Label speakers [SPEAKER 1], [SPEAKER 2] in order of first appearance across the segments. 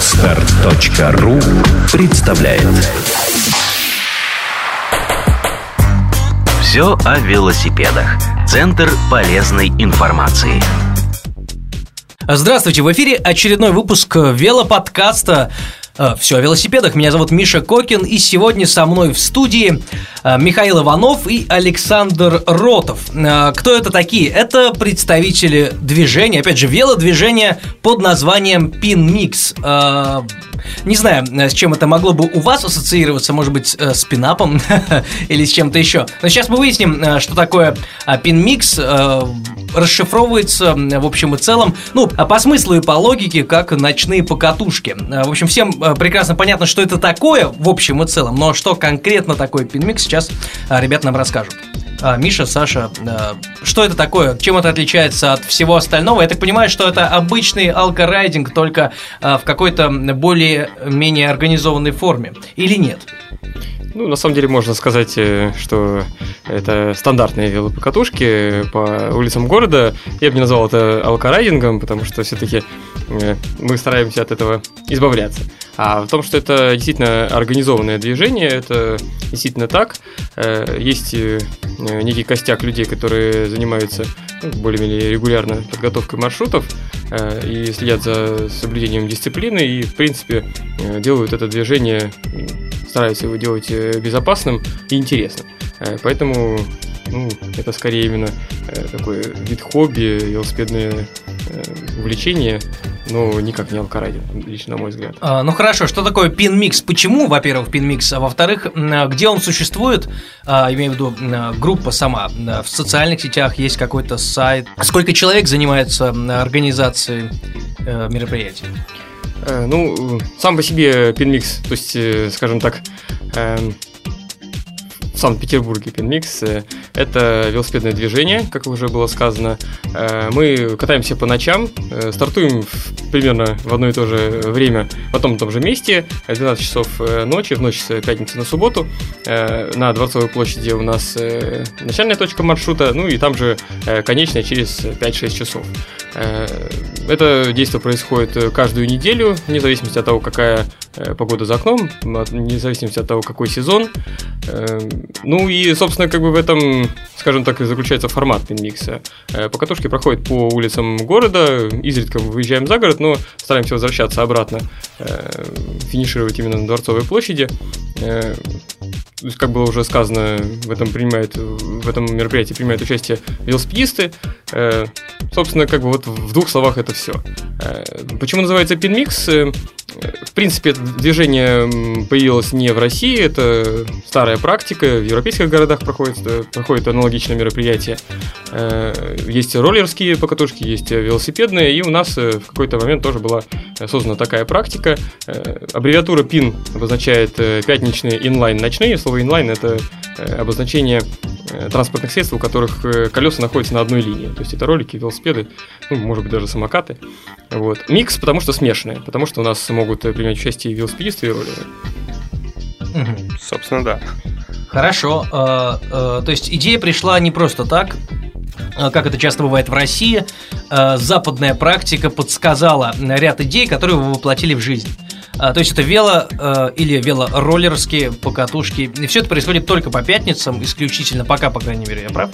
[SPEAKER 1] Отстар.ру представляет
[SPEAKER 2] Все о велосипедах. Центр полезной информации.
[SPEAKER 3] Здравствуйте, в эфире очередной выпуск велоподкаста все о велосипедах. Меня зовут Миша Кокин, и сегодня со мной в студии э, Михаил Иванов и Александр Ротов. Э, кто это такие? Это представители движения, опять же, велодвижения под названием PinMix. Э, не знаю, с чем это могло бы у вас ассоциироваться, может быть, с пинапом или с чем-то еще. Но сейчас мы выясним, что такое PinMix. Расшифровывается, в общем и целом, ну, по смыслу и по логике, как ночные покатушки. В общем, всем прекрасно понятно, что это такое в общем и целом, но что конкретно такое пинмикс, сейчас а, ребят нам расскажут. А, Миша, Саша, что это такое? Чем это отличается от всего остального? Я так понимаю, что это обычный алкорайдинг, только в какой-то более-менее организованной форме. Или нет?
[SPEAKER 4] Ну, на самом деле можно сказать, э, что это стандартные велопокатушки по улицам города. Я бы не назвал это алкорайдингом, потому что все-таки э, мы стараемся от этого избавляться. А в том, что это действительно организованное движение, это действительно так. Э, есть некий костяк людей, которые занимаются ну, более-менее регулярно подготовкой маршрутов и следят за соблюдением дисциплины и, в принципе, делают это движение стараются его делать э, безопасным и интересным. Э, поэтому ну, это скорее именно э, такой вид хобби, велосипедное увлечение, но никак не алкарайдинг, лично на мой взгляд.
[SPEAKER 3] А, ну хорошо, что такое пин-микс? Почему, во-первых, пин-микс, а во-вторых, где он существует? А, имею в виду группа сама. В социальных сетях есть какой-то сайт. Сколько человек занимается организацией мероприятий?
[SPEAKER 4] Э, ну, сам по себе пинмикс, то есть, э, скажем так, эм, Санкт-Петербурге пинмикс э, – это велосипедное движение, как уже было сказано. Мы катаемся по ночам, стартуем примерно в одно и то же время в одном и том же месте, 12 часов ночи, в ночь с пятницы на субботу. На Дворцовой площади у нас начальная точка маршрута, ну и там же конечная через 5-6 часов. Э, это действие происходит э, каждую неделю, вне зависимости от того, какая э, погода за окном, вне зависимости от того, какой сезон. Ну и, собственно, как бы в этом, скажем так, и заключается формат пинмикса. Покатушки проходят по улицам города, изредка выезжаем за город, но стараемся возвращаться обратно, финишировать именно на Дворцовой площади как было уже сказано, в этом принимают, в этом мероприятии принимают участие велосипедисты. Э, собственно, как бы вот в двух словах это все. Э, почему называется пинмикс? Э, в принципе, это движение появилось не в России, это старая практика, в европейских городах проходит, проходит аналогичное мероприятие. Есть роллерские покатушки, есть велосипедные, и у нас в какой-то момент тоже была создана такая практика. Аббревиатура PIN обозначает пятничные inline-ночные, слово inline это э, обозначение э, транспортных средств, у которых э, колеса находятся на одной линии. То есть это ролики, велосипеды, ну, может быть, даже самокаты. Вот. Микс, потому что смешанные, потому что у нас могут принять участие и велосипедисты, и роллеры.
[SPEAKER 3] Угу. Собственно, да. Хорошо. То есть идея пришла не просто так, как это часто бывает в России, западная практика подсказала ряд идей, которые вы воплотили в жизнь. То есть это вело э, или велороллерские покатушки. И все это происходит только по пятницам, исключительно пока, по крайней мере, я прав?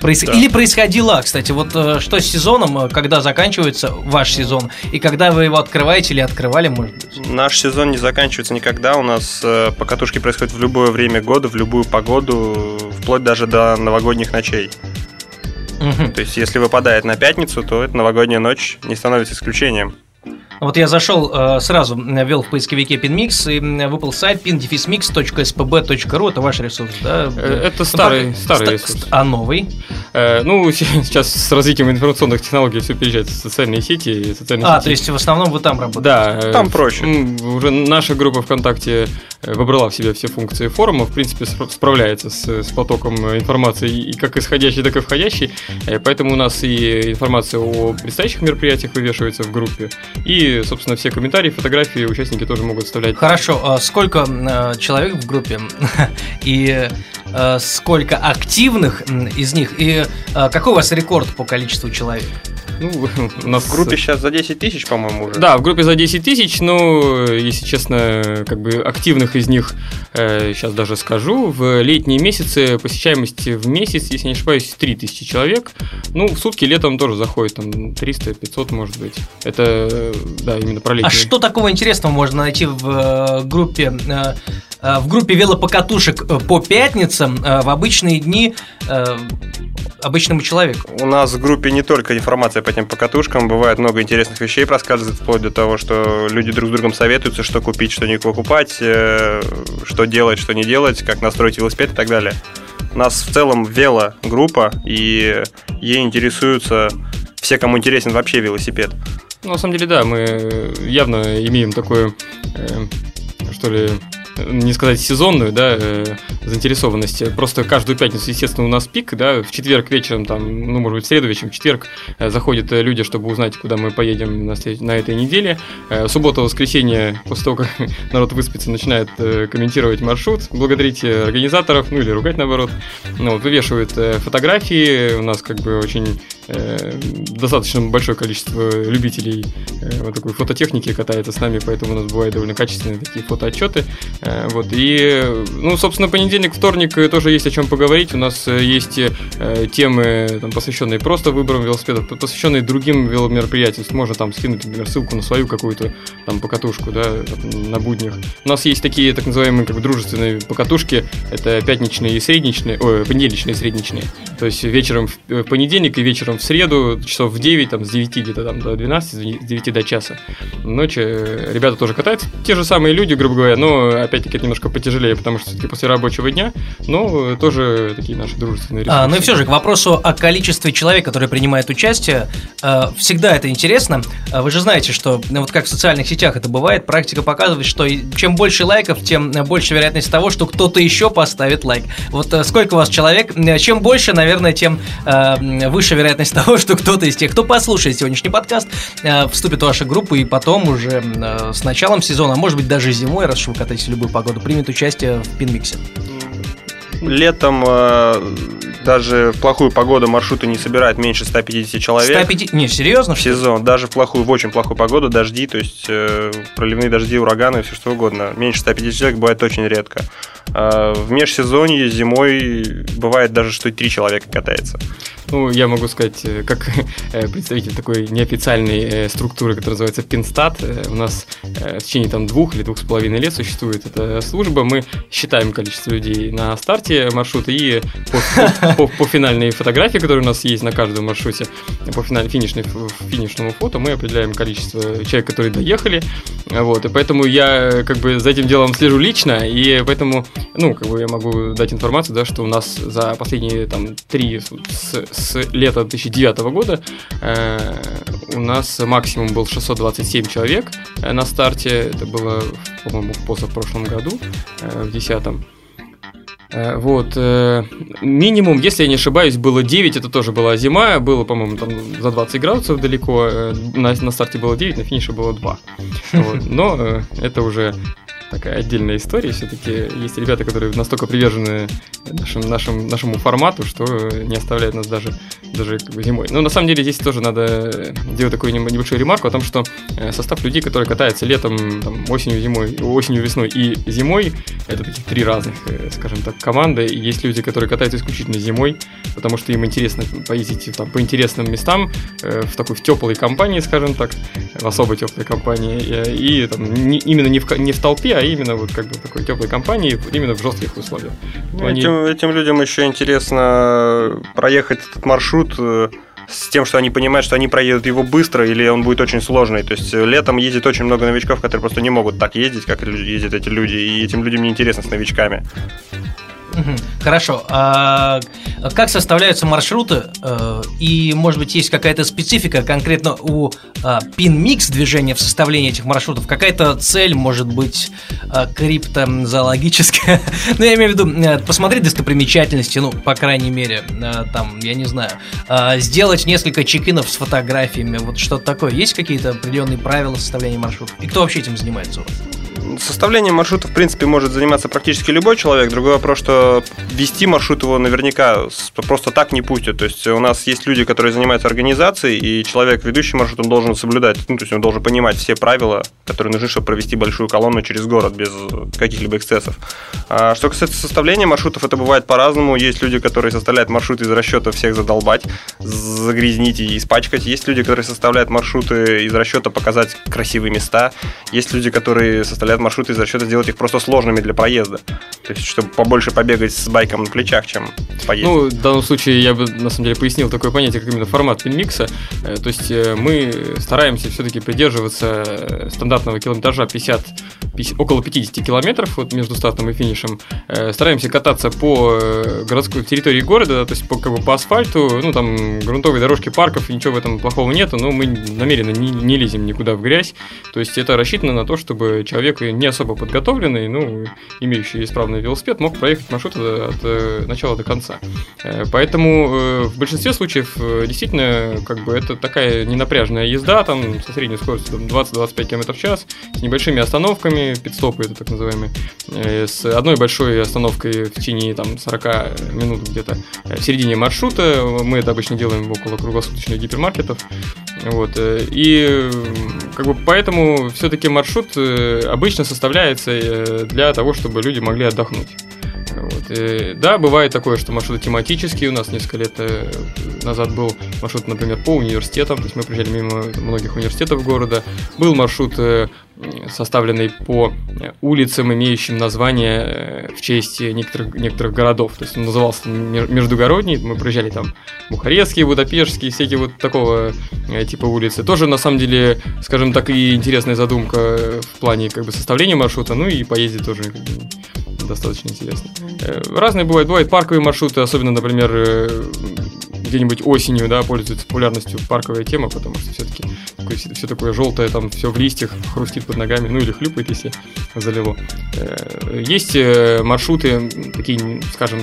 [SPEAKER 3] Проис... Да. Или происходило, кстати, вот э, что с сезоном, э, когда заканчивается ваш сезон, и когда вы его открываете или открывали, может быть?
[SPEAKER 5] Наш сезон не заканчивается никогда. У нас э, покатушки происходят в любое время года, в любую погоду, вплоть даже до новогодних ночей. Угу. То есть, если выпадает на пятницу, то эта новогодняя ночь не становится исключением.
[SPEAKER 3] Вот я зашел э, сразу, ввел в поисковике PinMix и выпал сайт pindefismix.spb.ru. Это ваш ресурс, да?
[SPEAKER 4] Э, это старый, ну, старый ресурс.
[SPEAKER 3] А новый?
[SPEAKER 4] Э, ну, сейчас с развитием информационных технологий все переезжает в социальные сети. Социальные
[SPEAKER 3] а,
[SPEAKER 4] сети.
[SPEAKER 3] то есть в основном вы там работаете?
[SPEAKER 4] Да. Там проще. Уже наша группа ВКонтакте выбрала в себя все функции форума, в принципе, справляется с, с потоком информации и как исходящей, так и входящей. Поэтому у нас и информация о предстоящих мероприятиях вывешивается в группе, и собственно, все комментарии, фотографии участники тоже могут вставлять.
[SPEAKER 3] Хорошо, а сколько э, человек в группе? И сколько активных из них и э, какой у вас рекорд по количеству человек?
[SPEAKER 5] Ну, у нас в группе сейчас за 10 тысяч, по-моему, уже.
[SPEAKER 4] Да, в группе за 10 тысяч, но, если честно, как бы активных из них, э, сейчас даже скажу, в летние месяцы посещаемость в месяц, если не ошибаюсь, 3 тысячи человек. Ну, в сутки летом тоже заходит, там, 300-500, может быть. Это, да, именно про летние.
[SPEAKER 3] А что такого интересного можно найти в э, группе э, э, в группе велопокатушек по пятницам в обычные дни обычному человеку?
[SPEAKER 5] У нас в группе не только информация по этим покатушкам, бывает много интересных вещей рассказывает, вплоть до того, что люди друг с другом советуются, что купить, что не покупать, э, что делать, что не делать, как настроить велосипед и так далее. У нас в целом вело-группа, и ей интересуются все, кому интересен вообще велосипед.
[SPEAKER 4] Ну, на самом деле, да, мы явно имеем такое, э, что ли, не сказать сезонную, да, э, заинтересованность. Просто каждую пятницу, естественно, у нас пик, да, в четверг вечером, там, ну, может быть, в среду вечером, в четверг э, заходят люди, чтобы узнать, куда мы поедем на, на этой неделе. Э, суббота, воскресенье, после того, как народ выспится, начинает комментировать маршрут, благодарить организаторов, ну, или ругать, наоборот. Ну, вот, вывешивают фотографии, у нас, как бы, очень достаточно большое количество любителей э, вот такой фототехники катается с нами, поэтому у нас бывают довольно качественные такие фотоотчеты. Э, вот, и, ну, собственно, понедельник, вторник тоже есть о чем поговорить. У нас э, есть э, темы, там, посвященные просто выборам велосипедов, посвященные другим веломероприятиям. Можно там скинуть, например, ссылку на свою какую-то там покатушку, да, на буднях. У нас есть такие так называемые как бы дружественные покатушки. Это пятничные и средничные, ой, понедельничные и средничные. То есть вечером в понедельник и вечером в среду, часов в 9, там, с 9 где-то там до 12, с 9 до часа ночи ребята тоже катаются. Те же самые люди, грубо говоря, но опять опять-таки, это немножко потяжелее, потому что все-таки после рабочего дня, но тоже такие наши дружественные ресурсы.
[SPEAKER 3] А, ну и все же, к вопросу о количестве человек, которые принимают участие, э, всегда это интересно. Вы же знаете, что ну, вот как в социальных сетях это бывает, практика показывает, что чем больше лайков, тем больше вероятность того, что кто-то еще поставит лайк. Вот э, сколько у вас человек, чем больше, наверное, тем э, выше вероятность того, что кто-то из тех, кто послушает сегодняшний подкаст, вступит в вашу группу и потом уже с началом сезона, а может быть даже зимой, раз уж вы катаетесь в любую погоду, примет участие в пинмиксе?
[SPEAKER 5] Летом э, даже в плохую погоду маршруты не собирают меньше 150 человек.
[SPEAKER 3] 150? Не, серьезно?
[SPEAKER 5] В сезон. Даже в плохую, в очень плохую погоду, дожди, то есть э, проливные дожди, ураганы, все что угодно. Меньше 150 человек бывает очень редко. Э, в межсезонье зимой бывает даже, что и три человека катается.
[SPEAKER 4] Ну, я могу сказать, э, как э, представитель такой неофициальной э, структуры, которая называется Пинстат, у нас в течение там двух или двух с половиной лет существует эта служба, мы считаем количество людей на старте маршрута и по, по, по финальной фотографии, которая у нас есть на каждом маршруте, по финальной, финишной, финишному фото, мы определяем количество человек, которые доехали, вот, и поэтому я как бы за этим делом слежу лично, и поэтому, ну, как бы я могу дать информацию, да, что у нас за последние там три с, с лета 2009 года э, у нас максимум был 627 человек э, на старте. Это было, по-моему, в позапрошлом году, э, в 2010. Э, вот. Э, минимум, если я не ошибаюсь, было 9, это тоже была зима, было, по-моему, там за 20 градусов далеко, э, на, на старте было 9, на финише было 2. Вот. Но это уже такая отдельная история. Все-таки есть ребята, которые настолько привержены нашим, нашим, нашему формату, что не оставляют нас даже, даже зимой. Но на самом деле здесь тоже надо делать такую небольшую ремарку о том, что э, состав людей, которые катаются летом, там, осенью, зимой, осенью, весной и зимой, это таких три разных, э, скажем так, команды. И есть люди, которые катаются исключительно зимой, потому что им интересно поездить там, по интересным местам, э, в такой в теплой компании, скажем так, в особо теплой компании, и там, не, именно не в, не в толпе, а именно вот как бы такой теплой компании, именно в жестких условиях.
[SPEAKER 5] Ну, они... этим, этим людям еще интересно проехать этот маршрут э, с тем, что они понимают, что они проедут его быстро или он будет очень сложный. То есть э, летом ездит очень много новичков, которые просто не могут так ездить, как ездят эти люди, и этим людям не интересно с новичками.
[SPEAKER 3] Хорошо. А как составляются маршруты? Э, и, может быть, есть какая-то специфика конкретно у пин-микс движения в составлении этих маршрутов? Какая-то цель, может быть, а, криптозоологическая? ну, я имею в виду э, посмотреть достопримечательности, ну, по крайней мере, э, там, я не знаю, а, сделать несколько чекинов с фотографиями, вот что-то такое. Есть какие-то определенные правила составления маршрутов? И кто вообще этим занимается у вас?
[SPEAKER 5] Составлением маршрута, в принципе, может заниматься практически любой человек. Другой вопрос, что вести маршрут его наверняка просто так не пустят. То есть у нас есть люди, которые занимаются организацией, и человек, ведущий маршрут, он должен соблюдать, ну, то есть он должен понимать все правила, которые нужны, чтобы провести большую колонну через город без каких-либо эксцессов. А что касается составления маршрутов, это бывает по-разному. Есть люди, которые составляют маршрут из расчета всех задолбать, загрязнить и испачкать. Есть люди, которые составляют маршруты из расчета показать красивые места. Есть люди, которые составляют маршруты из расчета сделать их просто сложными для проезда. То есть, чтобы побольше побегать с байком на плечах, чем поездить.
[SPEAKER 4] Ну, в данном случае я бы, на самом деле, пояснил такое понятие, как именно формат пинмикса. Э, то есть, э, мы стараемся все-таки придерживаться э, стандартного километража 50, 50, около 50 километров вот между стартом и финишем. Стараемся кататься по городской территории города, то есть по, как бы по асфальту, ну, там, грунтовые дорожки парков, ничего в этом плохого нету, но мы намеренно не, не лезем никуда в грязь. То есть, это рассчитано на то, чтобы человек не особо подготовленный, ну, имеющий исправный велосипед, мог проехать маршрут от, от начала до конца. Поэтому в большинстве случаев действительно как бы это такая ненапряжная езда, там со средней скоростью 20-25 км в час, с небольшими остановками, пидстопы это так называемые, с одной большой остановкой в течение там 40 минут где-то в середине маршрута. Мы это обычно делаем около круглосуточных гипермаркетов. Вот. И как бы поэтому все-таки маршрут обычно составляется для того, чтобы люди могли отдохнуть. Вот. И, да, бывает такое, что маршруты тематические. У нас несколько лет э, назад был маршрут, например, по университетам. То есть мы проезжали мимо многих университетов города. Был маршрут, э, составленный по улицам, имеющим название э, в честь некоторых, некоторых городов. То есть он назывался Междугородний. Мы проезжали там Бухарестские, Будапештские, всякие вот такого типа улицы. Тоже, на самом деле, скажем так, и интересная задумка в плане как бы составления маршрута. Ну и поездить тоже достаточно интересно. Э, разные бывают. Бывают парковые маршруты, особенно, например, э, где-нибудь осенью, да, пользуется популярностью парковая тема, потому что все-таки все, все такое желтое, там все в листьях, хрустит под ногами, ну или хлюпает, если залило. Э, есть маршруты, такие, скажем,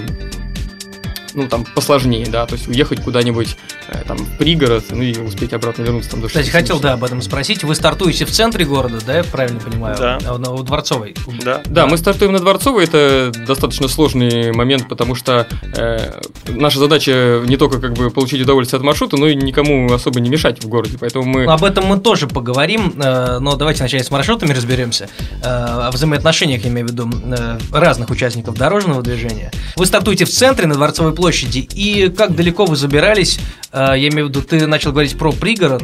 [SPEAKER 4] ну, там, посложнее, да, то есть уехать куда-нибудь э, там в пригород, ну, и успеть обратно вернуться там до
[SPEAKER 3] Кстати, хотел, да, об этом спросить. Вы стартуете в центре города, да, я правильно понимаю?
[SPEAKER 5] Да.
[SPEAKER 3] А, на, у Дворцовой?
[SPEAKER 4] Да. да. Да, мы стартуем на Дворцовой, это достаточно сложный момент, потому что э, наша задача не только как бы получить удовольствие от маршрута, но и никому особо не мешать в городе, поэтому мы...
[SPEAKER 3] Об этом мы тоже поговорим, э, но давайте вначале с маршрутами разберемся, э, о взаимоотношениях, я имею в виду, э, разных участников дорожного движения. Вы стартуете в центре на Дворцовой площади, площади. И как далеко вы забирались? Э, я имею в виду, ты начал говорить про пригород.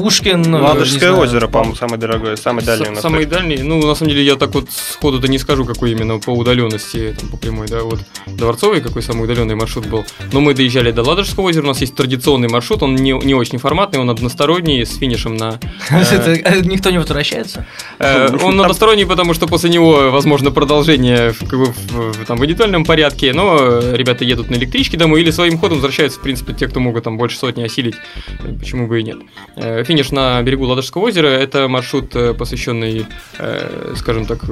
[SPEAKER 3] Пушкин.
[SPEAKER 5] Ладожское озеро, по-моему, самое дорогое, самый дальний у нас.
[SPEAKER 4] Самый дальний. Ну, на самом деле, я так вот сходу-то не скажу, какой именно по удаленности, там, по прямой, да, вот Дворцовый, какой самый удаленный маршрут был. Но мы доезжали до Ладожского озера, у нас есть традиционный маршрут, он не, не очень форматный, он односторонний, с финишем на...
[SPEAKER 3] Э, э, никто не возвращается?
[SPEAKER 4] Э, он односторонний, потому что после него возможно продолжение в, там, в индивидуальном порядке, но ребята едут на электричке домой или своим ходом возвращаются, в принципе, те, кто могут там больше сотни осилить, почему бы и нет финиш на берегу Ладожского озера. Это маршрут, э, посвященный, э, скажем так,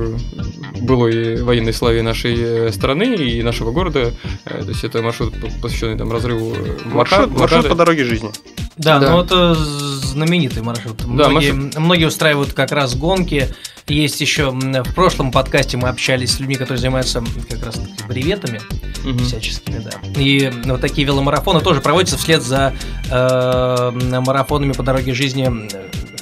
[SPEAKER 4] былой военной славе нашей э, страны и нашего города. То есть это маршрут, посвященный там разрыву
[SPEAKER 5] маршрут, маршрут по дороге жизни.
[SPEAKER 3] Да, да, ну это знаменитый маршрут. Да, многие, маршрут. многие устраивают как раз гонки. Есть еще в прошлом подкасте мы общались с людьми, которые занимаются как раз бреветами угу. всяческими, да. И вот такие веломарафоны тоже проводятся вслед за э, марафонами по дороге жизни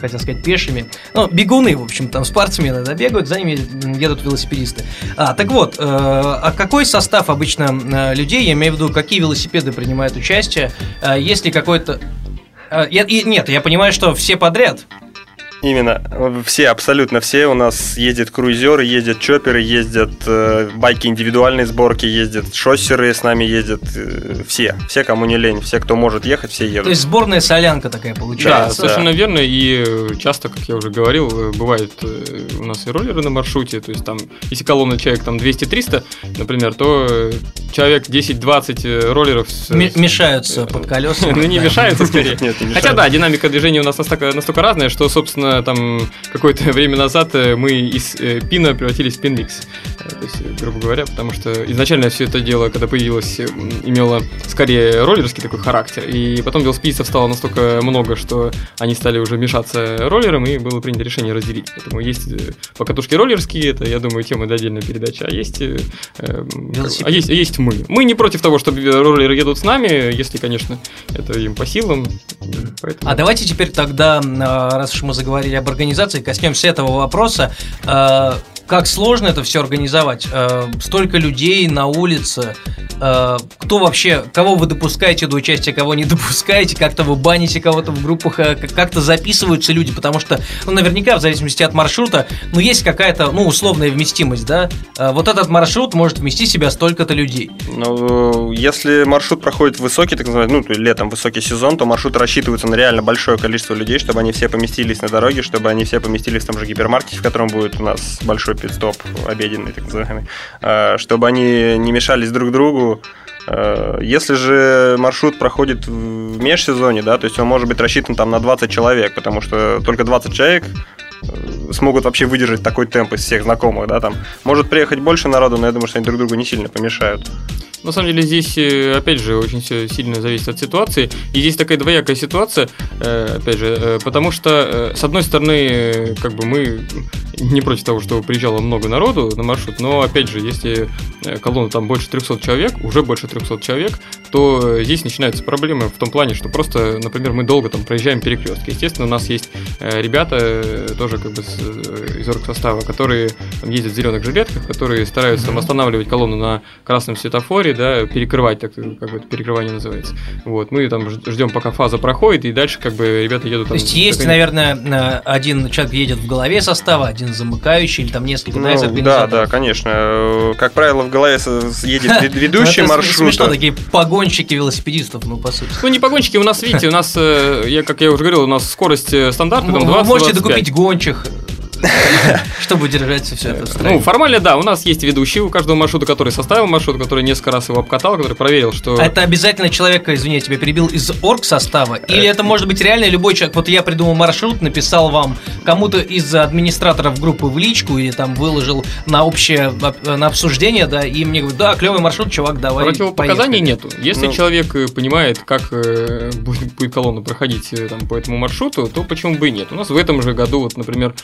[SPEAKER 3] хотел сказать, пешими. Ну, бегуны, в общем, там спортсмены да, бегают, за ними едут велосипедисты. А, так вот, э, а какой состав обычно э, людей, я имею в виду, какие велосипеды принимают участие, э, есть ли какой-то... Э, я, и, нет, я понимаю, что все подряд,
[SPEAKER 5] Именно. Все, абсолютно все. У нас ездят круизеры, ездят чоперы, ездят э, байки индивидуальной сборки, ездят шоссеры с нами ездят. Э, все. Все, кому не лень. Все, кто может ехать, все едут.
[SPEAKER 3] То есть сборная солянка такая получается.
[SPEAKER 4] Да, совершенно да. верно. И часто, как я уже говорил, э, бывает э, у нас и роллеры на маршруте. То есть там, если колонна человек там 200-300, например, то э, человек 10-20 роллеров... С,
[SPEAKER 3] мешаются под колесами.
[SPEAKER 4] Ну, не мешаются скорее. Хотя да, динамика движения у нас настолько разная, что, собственно, буквально там какое-то время назад мы из пина превратились в пинмикс. То есть, грубо говоря, потому что изначально все это дело, когда появилось, имело скорее роллерский такой характер, и потом велосипедистов стало настолько много, что они стали уже мешаться роллером, и было принято решение разделить. Поэтому есть покатушки роллерские, это, я думаю, тема для отдельной передачи, а есть, э, а есть, а есть мы. Мы не против того, чтобы роллеры едут с нами, если, конечно, это им по силам.
[SPEAKER 3] Поэтому... А давайте теперь тогда, а, раз уж мы заговорили об организации, коснемся этого вопроса. Как сложно это все организовать. Э, столько людей на улице. Э, кто вообще, кого вы допускаете до участия, кого не допускаете, как-то вы баните кого-то в группах, э, как-то записываются люди, потому что, ну, наверняка, в зависимости от маршрута, ну, есть какая-то, ну, условная вместимость, да? Вот этот маршрут может вместить в себя столько-то людей.
[SPEAKER 5] Ну, если маршрут проходит высокий, так называемый, ну, летом высокий сезон, то маршрут рассчитывается на реально большое количество людей, чтобы они все поместились на дороге, чтобы они все поместились в том же гипермаркете, в котором будет у нас большой пит-стоп обеденный, так называемый, а, чтобы они не мешались друг другу. А, если же маршрут проходит в межсезоне, да, то есть он может быть рассчитан там на 20 человек, потому что только 20 человек э, смогут вообще выдержать такой темп из всех знакомых, да, там. Может приехать больше народу, но я думаю, что они друг другу не сильно помешают.
[SPEAKER 4] На самом деле здесь, э, опять же, очень все сильно зависит от ситуации. И здесь такая двоякая ситуация, э, опять же, э, потому что, с одной стороны, как бы мы не против того, что приезжало много народу на маршрут, но, опять же, если колонна там больше 300 человек, уже больше 300 человек, то здесь начинаются проблемы в том плане, что просто, например, мы долго там проезжаем перекрестки. Естественно, у нас есть ребята, тоже как бы из оргсостава, которые там, ездят в зеленых жилетках, которые стараются там останавливать колонну на красном светофоре, да, перекрывать, так как бы это перекрывание называется. Вот, мы там ждем, пока фаза проходит, и дальше как бы ребята едут.
[SPEAKER 3] То есть есть, наверное, один человек едет в голове состава, один замыкающий, или там несколько,
[SPEAKER 5] ну, да, Да, да, конечно. Как правило, в голове едет ведущий ну, маршрут.
[SPEAKER 3] Смешно, такие погонщики велосипедистов, ну, по сути.
[SPEAKER 4] Ну, не погонщики, у нас, видите, у нас, э, я, как я уже говорил, у нас скорость э, стандартная, там 20
[SPEAKER 3] Вы можете докупить гончих. Чтобы держать все это в
[SPEAKER 4] Ну, формально, да, у нас есть ведущий у каждого маршрута, который составил маршрут, который несколько раз его обкатал, который проверил, что...
[SPEAKER 3] Это обязательно человек, извини, я тебя перебил, из орг состава? Или это может быть реально любой человек? Вот я придумал маршрут, написал вам кому-то из администраторов группы в личку или там выложил на общее, на обсуждение, да, и мне говорят, да, клевый маршрут, чувак, давай
[SPEAKER 4] Противопоказаний нету. Если ну... человек э, понимает, как э, будет, будет колонна проходить э, там, по этому маршруту, то почему бы и нет? У нас в этом же году, вот, например,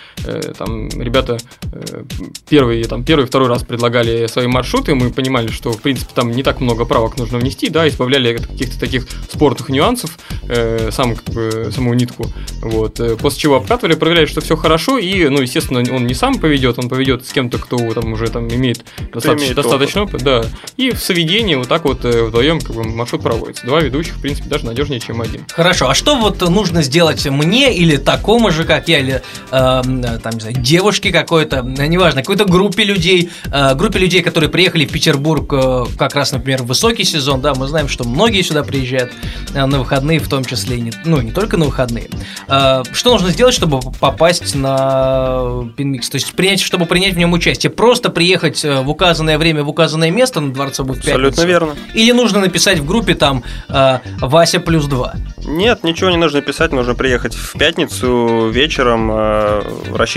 [SPEAKER 4] там ребята э, первый, там, первый, второй раз предлагали свои маршруты, мы понимали, что, в принципе, там не так много правок нужно внести, да, избавляли от каких-то таких спорных нюансов, э, сам, как бы, саму нитку, вот, э, после чего обкатывали, проверяли, что все хорошо, и, ну, естественно, он не сам поведет, он поведет с кем-то, кто там уже там имеет достаточно, имеет достаточно опыт. опыт, да, и в соведении вот так вот вдвоем как бы маршрут проводится. Два ведущих, в принципе, даже надежнее, чем один.
[SPEAKER 3] Хорошо, а что вот нужно сделать мне или такому же, как я, или э, там, не знаю, девушки какой-то, э, неважно, какой-то группе людей, э, группе людей, которые приехали в Петербург э, как раз, например, в высокий сезон, да, мы знаем, что многие сюда приезжают на выходные, в том числе, не, ну, не только на выходные. Что нужно сделать, чтобы попасть на Пинмикс? То есть принять, чтобы принять в нем участие, просто приехать в указанное время, в указанное место на Дворцовую
[SPEAKER 5] пятницу? Абсолютно верно.
[SPEAKER 3] Или нужно написать в группе там Вася плюс два?
[SPEAKER 5] Нет, ничего не нужно писать, нужно приехать в пятницу вечером,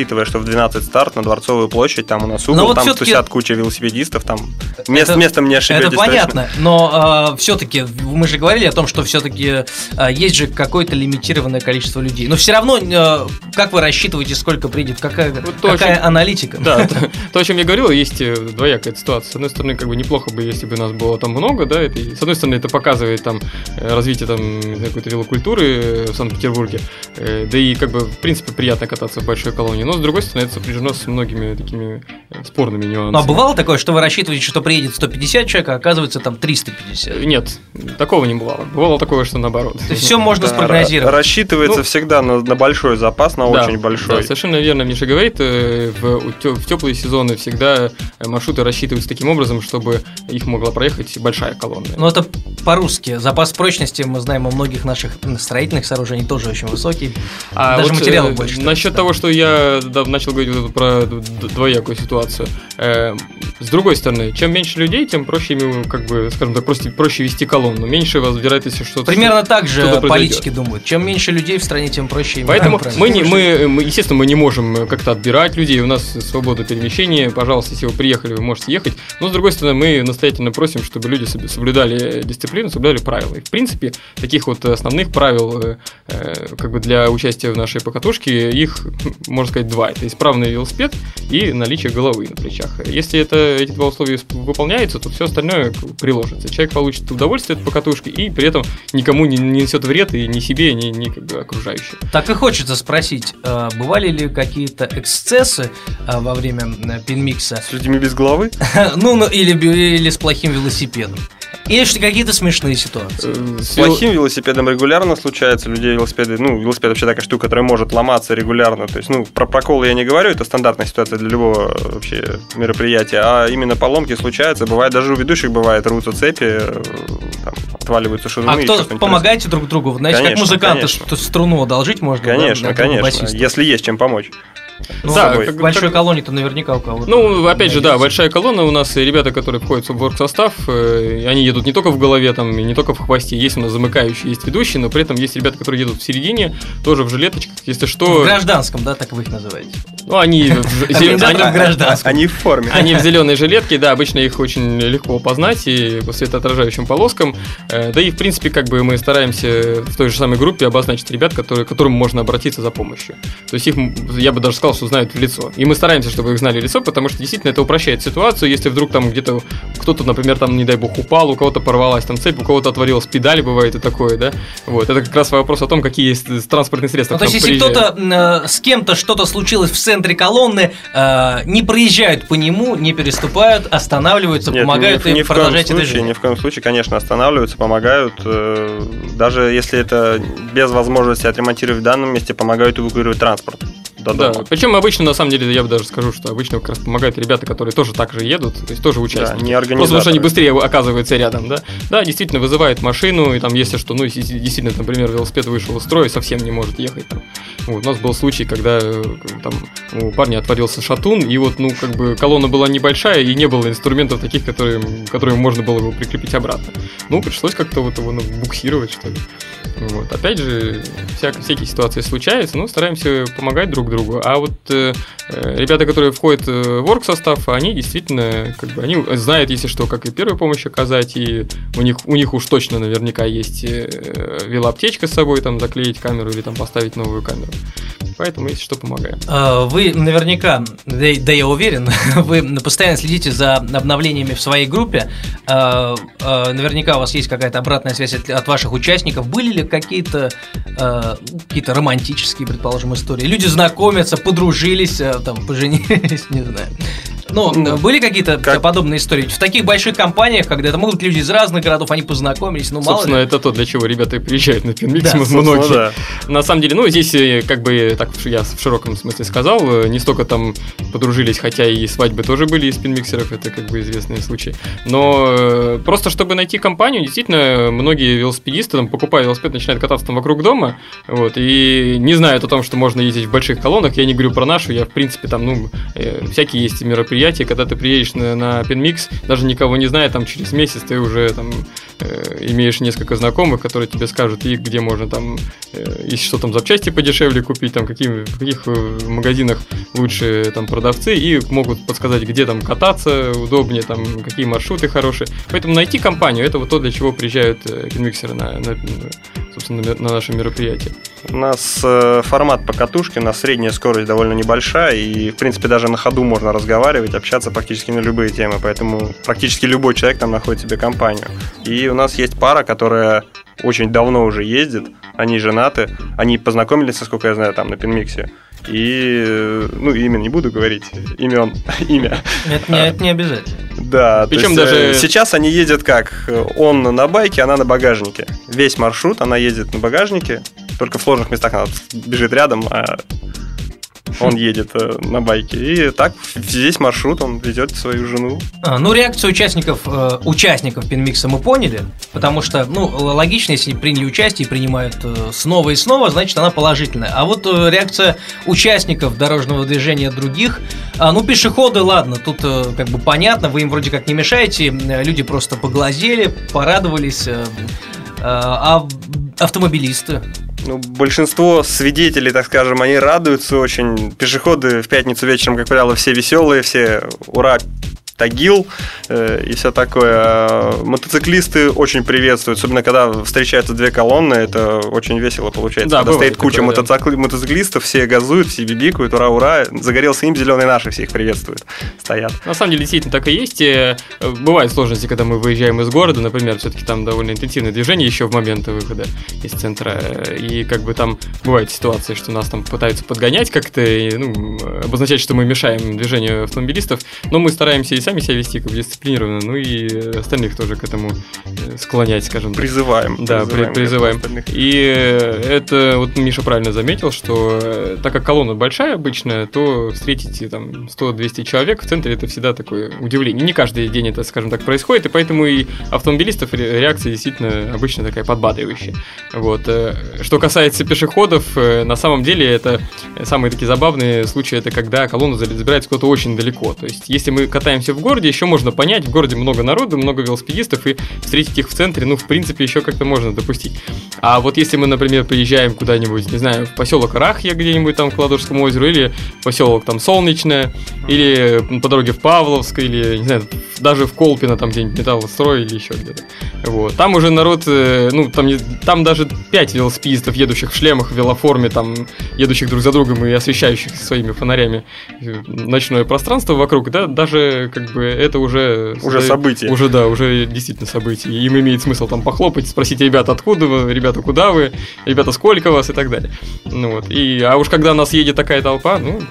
[SPEAKER 5] рассчитывая, что в 12 старт на Дворцовую площадь, там у нас угол, вот там тусят куча велосипедистов, там мест, это, местом не ошибетесь.
[SPEAKER 3] Это понятно, точно. но э, все-таки мы же говорили о том, что все-таки э, есть же какое-то лимитированное количество людей. Но все равно, э, как вы рассчитываете, сколько придет, какая, вот то, какая чем, аналитика?
[SPEAKER 4] Да, то, то, о чем я говорил, есть э, двоякая ситуация. С одной стороны, как бы неплохо бы, если бы нас было там много, да, это, с одной стороны, это показывает там э, развитие там какой-то велокультуры э, в Санкт-Петербурге, да и как бы в принципе приятно кататься в большой колонии, но с другой стороны, это сопряжено с многими такими э, спорными нюансами. Ну,
[SPEAKER 3] а бывало такое, что вы рассчитываете, что приедет 150 человек, а оказывается там 350?
[SPEAKER 4] Нет, такого не бывало. Бывало такое, что наоборот.
[SPEAKER 3] То есть все можно да, спрогнозировать?
[SPEAKER 5] Рассчитывается ну, всегда на, на большой запас, на да, очень большой.
[SPEAKER 4] Да, совершенно верно Миша говорит. Э, в, в теплые сезоны всегда маршруты рассчитываются таким образом, чтобы их могла проехать большая колонна.
[SPEAKER 3] Ну, это по-русски. Запас прочности, мы знаем, у многих наших строительных сооружений тоже очень высокий. А Даже вот, материалов э, больше.
[SPEAKER 4] Насчет того, что я да, начал говорить про двоякую ситуацию. э, с другой стороны, чем меньше людей, тем проще ими, как бы, скажем так, проще, проще вести колонну. Меньше вас вероятности, что
[SPEAKER 3] Примерно так же политики думают. Чем меньше людей в стране, тем проще им.
[SPEAKER 4] Поэтому мы, не, мы, мы, естественно, мы не можем как-то отбирать людей. У нас свобода перемещения. Пожалуйста, если вы приехали, вы можете ехать. Но, с другой стороны, мы настоятельно просим, чтобы люди соблюдали дисциплину, соблюдали правила. И, в принципе, таких вот основных правил э, э, как бы для участия в нашей покатушке, их, можно сказать, два. Это исправный велосипед и наличие головы на плечах. Если это, эти два условия выполняются, то все остальное приложится. Человек получит удовольствие от покатушки и при этом никому не, не несет вред и ни себе, ни, ни как бы окружающим.
[SPEAKER 3] Так и хочется спросить, э, бывали ли какие-то эксцессы во время пинмикса?
[SPEAKER 5] С людьми без головы?
[SPEAKER 3] Ну, ну, или, или с плохим велосипедом. Есть какие-то смешные ситуации.
[SPEAKER 5] Э, с плохим велосипедом регулярно случается. Людей велосипеды, ну, велосипед вообще такая штука, которая может ломаться регулярно. То есть, ну, про проколы я не говорю, это стандартная ситуация для любого э, вообще мероприятия. А именно поломки случаются. Бывает, даже у ведущих бывает, рвутся цепи, э, там, отваливаются шуруны.
[SPEAKER 3] А кто помогаете друг другу? Знаете, конечно, как музыканты конечно. струну одолжить можно?
[SPEAKER 5] Конечно, да, конечно. Если есть чем помочь.
[SPEAKER 3] Ну, да, как, большой как... колонии-то наверняка у кого-то.
[SPEAKER 4] Ну, опять же, да, большая колонна у нас, ребята, которые входят в work состав, э, они едут не только в голове, там, и не только в хвосте, есть у нас замыкающие, есть ведущие, но при этом есть ребята, которые едут в середине, тоже в жилеточках, если что...
[SPEAKER 3] В гражданском, да, так вы их называете?
[SPEAKER 4] Ну, они в
[SPEAKER 5] гражданском. Они в форме.
[SPEAKER 4] Они в зеленой жилетке, да, обычно их очень легко опознать и по светоотражающим полоскам. Э, да и, в принципе, как бы мы стараемся в той же самой группе обозначить ребят, которые, к которым можно обратиться за помощью. То есть их, я бы даже сказал, что знают в лицо. И мы стараемся, чтобы их знали в лицо, потому что действительно это упрощает ситуацию. Если вдруг там где-то кто-то, например, там, не дай бог, упал, у кого-то порвалась там цепь, у кого-то отворилась педаль, бывает и такое, да. Вот. Это как раз вопрос о том, какие есть транспортные средства.
[SPEAKER 3] Ну, то есть, если кто-то э, с кем-то что-то случилось в центре колонны, э, не проезжают по нему, не переступают, останавливаются, Нет, помогают
[SPEAKER 5] ни, им ни продолжать это случае, Ни в коем случае, конечно, останавливаются, помогают. Э, даже если это без возможности отремонтировать в данном месте, помогают эвакуировать транспорт
[SPEAKER 4] до да, дома. Причем обычно, на самом деле, я бы даже скажу, что обычно как раз помогают ребята, которые тоже так же едут, то есть тоже участники. Да, не. Просто потому что они быстрее оказываются рядом, да. Да, действительно, вызывает машину, и там, если что, ну, действительно, например, велосипед вышел из строя, совсем не может ехать там. Вот, у нас был случай, когда э, там у парня отворился шатун, и вот, ну, как бы колонна была небольшая, и не было инструментов таких, которые, которые можно было его прикрепить обратно. Ну, пришлось как-то вот его ну, буксировать, что ли. Вот. Опять же, всяк, всякие ситуации случаются, но стараемся помогать друг другу. А вот э, э ребята, которые входят э, в орг состав, они действительно, как бы, они знают, если что, как и первую помощь оказать, и у них, у них уж точно наверняка есть э, велоаптечка с собой, там, заклеить камеру или там поставить новую камеру. Поэтому, если что, помогаем.
[SPEAKER 3] А, вы наверняка, да, да я уверен, вы постоянно следите за обновлениями в своей группе. А, а, наверняка у вас есть какая-то обратная связь от ваших участников. Были ли какие-то какие-то романтические, предположим, истории? Люди знакомятся, подружились, там, поженились, не знаю. Ну, ну были какие-то как... подобные истории? В таких больших компаниях, когда это могут люди из разных городов, они познакомились, ну, мало
[SPEAKER 4] Собственно, ли. это то, для чего ребята приезжают на Пинмикс, да, многие. Да. На самом деле, ну, здесь, э, как бы, так я в широком смысле сказал, э, не столько там подружились, хотя и свадьбы тоже были из пинмиксеров, это как бы известные случаи. Но э, просто, чтобы найти компанию, действительно, многие велосипедисты, там, покупая велосипед, начинают кататься там вокруг дома, вот, и не знают о том, что можно ездить в больших колоннах, я не говорю про нашу, я, в принципе, там, ну, всякие есть мероприятия, мероприятие, когда ты приедешь на, на Пинмикс, даже никого не зная, там через месяц ты уже там э, имеешь несколько знакомых, которые тебе скажут, и где можно там, э, если что там запчасти подешевле купить, там какие, в каких э, магазинах лучше там продавцы, и могут подсказать, где там кататься удобнее, там какие маршруты хорошие. Поэтому найти компанию, это вот то, для чего приезжают э, пинмиксеры на, на, собственно, на наше мероприятие.
[SPEAKER 5] У нас формат покатушки, у нас средняя скорость довольно небольшая, и, в принципе, даже на ходу можно разговаривать, общаться практически на любые темы, поэтому практически любой человек там находит себе компанию. И у нас есть пара, которая очень давно уже ездит, они женаты, они познакомились, насколько я знаю, там на Пинмиксе. И, ну, имя не буду говорить, имен, имя.
[SPEAKER 3] Это не, это не обязательно.
[SPEAKER 5] Да, причем есть, даже... Э, сейчас они ездят как? Он на байке, она на багажнике. Весь маршрут она ездит на багажнике, только в сложных местах она бежит рядом, а он едет э, на байке. И так весь маршрут он везет свою жену.
[SPEAKER 3] А, ну, реакцию участников, э, участников Пинмикса мы поняли, потому что, ну, логично, если приняли участие и принимают э, снова и снова, значит, она положительная. А вот реакция участников дорожного движения других, а, ну, пешеходы, ладно, тут как бы понятно, вы им вроде как не мешаете, люди просто поглазели, порадовались, а автомобилисты,
[SPEAKER 5] ну, большинство свидетелей, так скажем, они радуются очень. Пешеходы в пятницу вечером, как правило, все веселые, все ура, Тагил э, и все такое. А мотоциклисты очень приветствуют, особенно когда встречаются две колонны, это очень весело получается. Да, когда стоит куча такое, мотоцикл... да. мотоциклистов, все газуют, все бибикают, ура, ура, загорелся им, зеленый наши всех приветствуют, стоят.
[SPEAKER 4] На самом деле, действительно так и есть. Э, бывают сложности, когда мы выезжаем из города, например, все-таки там довольно интенсивное движение еще в момент выхода из центра, и как бы там бывают ситуации, что нас там пытаются подгонять как-то, и, ну, обозначать, что мы мешаем движению автомобилистов, но мы стараемся сами себя вести как дисциплинированно, ну и остальных тоже к этому э, склонять, скажем
[SPEAKER 5] так. Призываем.
[SPEAKER 4] Да, призываем. призываем. И это вот Миша правильно заметил, что э, так как колонна большая обычная, то встретите там 100-200 человек в центре, это всегда такое удивление. Не каждый день это, скажем так, происходит, и поэтому и автомобилистов реакция действительно обычно такая подбадривающая. Вот. Э, что касается пешеходов, на самом деле это самые такие забавные случаи, это когда колонна забирается куда-то очень далеко. То есть, если мы катаемся в городе, еще можно понять, в городе много народу, много велосипедистов, и встретить их в центре, ну, в принципе, еще как-то можно допустить. А вот если мы, например, приезжаем куда-нибудь, не знаю, в поселок Рахья где-нибудь там к Ладожскому озеру, или поселок там Солнечное, или по дороге в Павловск, или, не знаю, даже в Колпино, там где-нибудь металлострой или еще где-то. Вот. Там уже народ, э, ну, там, там даже пять велосипедистов, едущих в шлемах, в велоформе, там, едущих друг за другом и освещающих своими фонарями э, ночное пространство вокруг, да, даже как бы это уже...
[SPEAKER 5] Уже событие.
[SPEAKER 4] Уже, да, уже действительно событие. Им имеет смысл там похлопать, спросить, ребята, откуда вы, ребята, куда вы, ребята, сколько вас и так далее. Ну вот. И, а уж когда нас едет такая толпа, ну,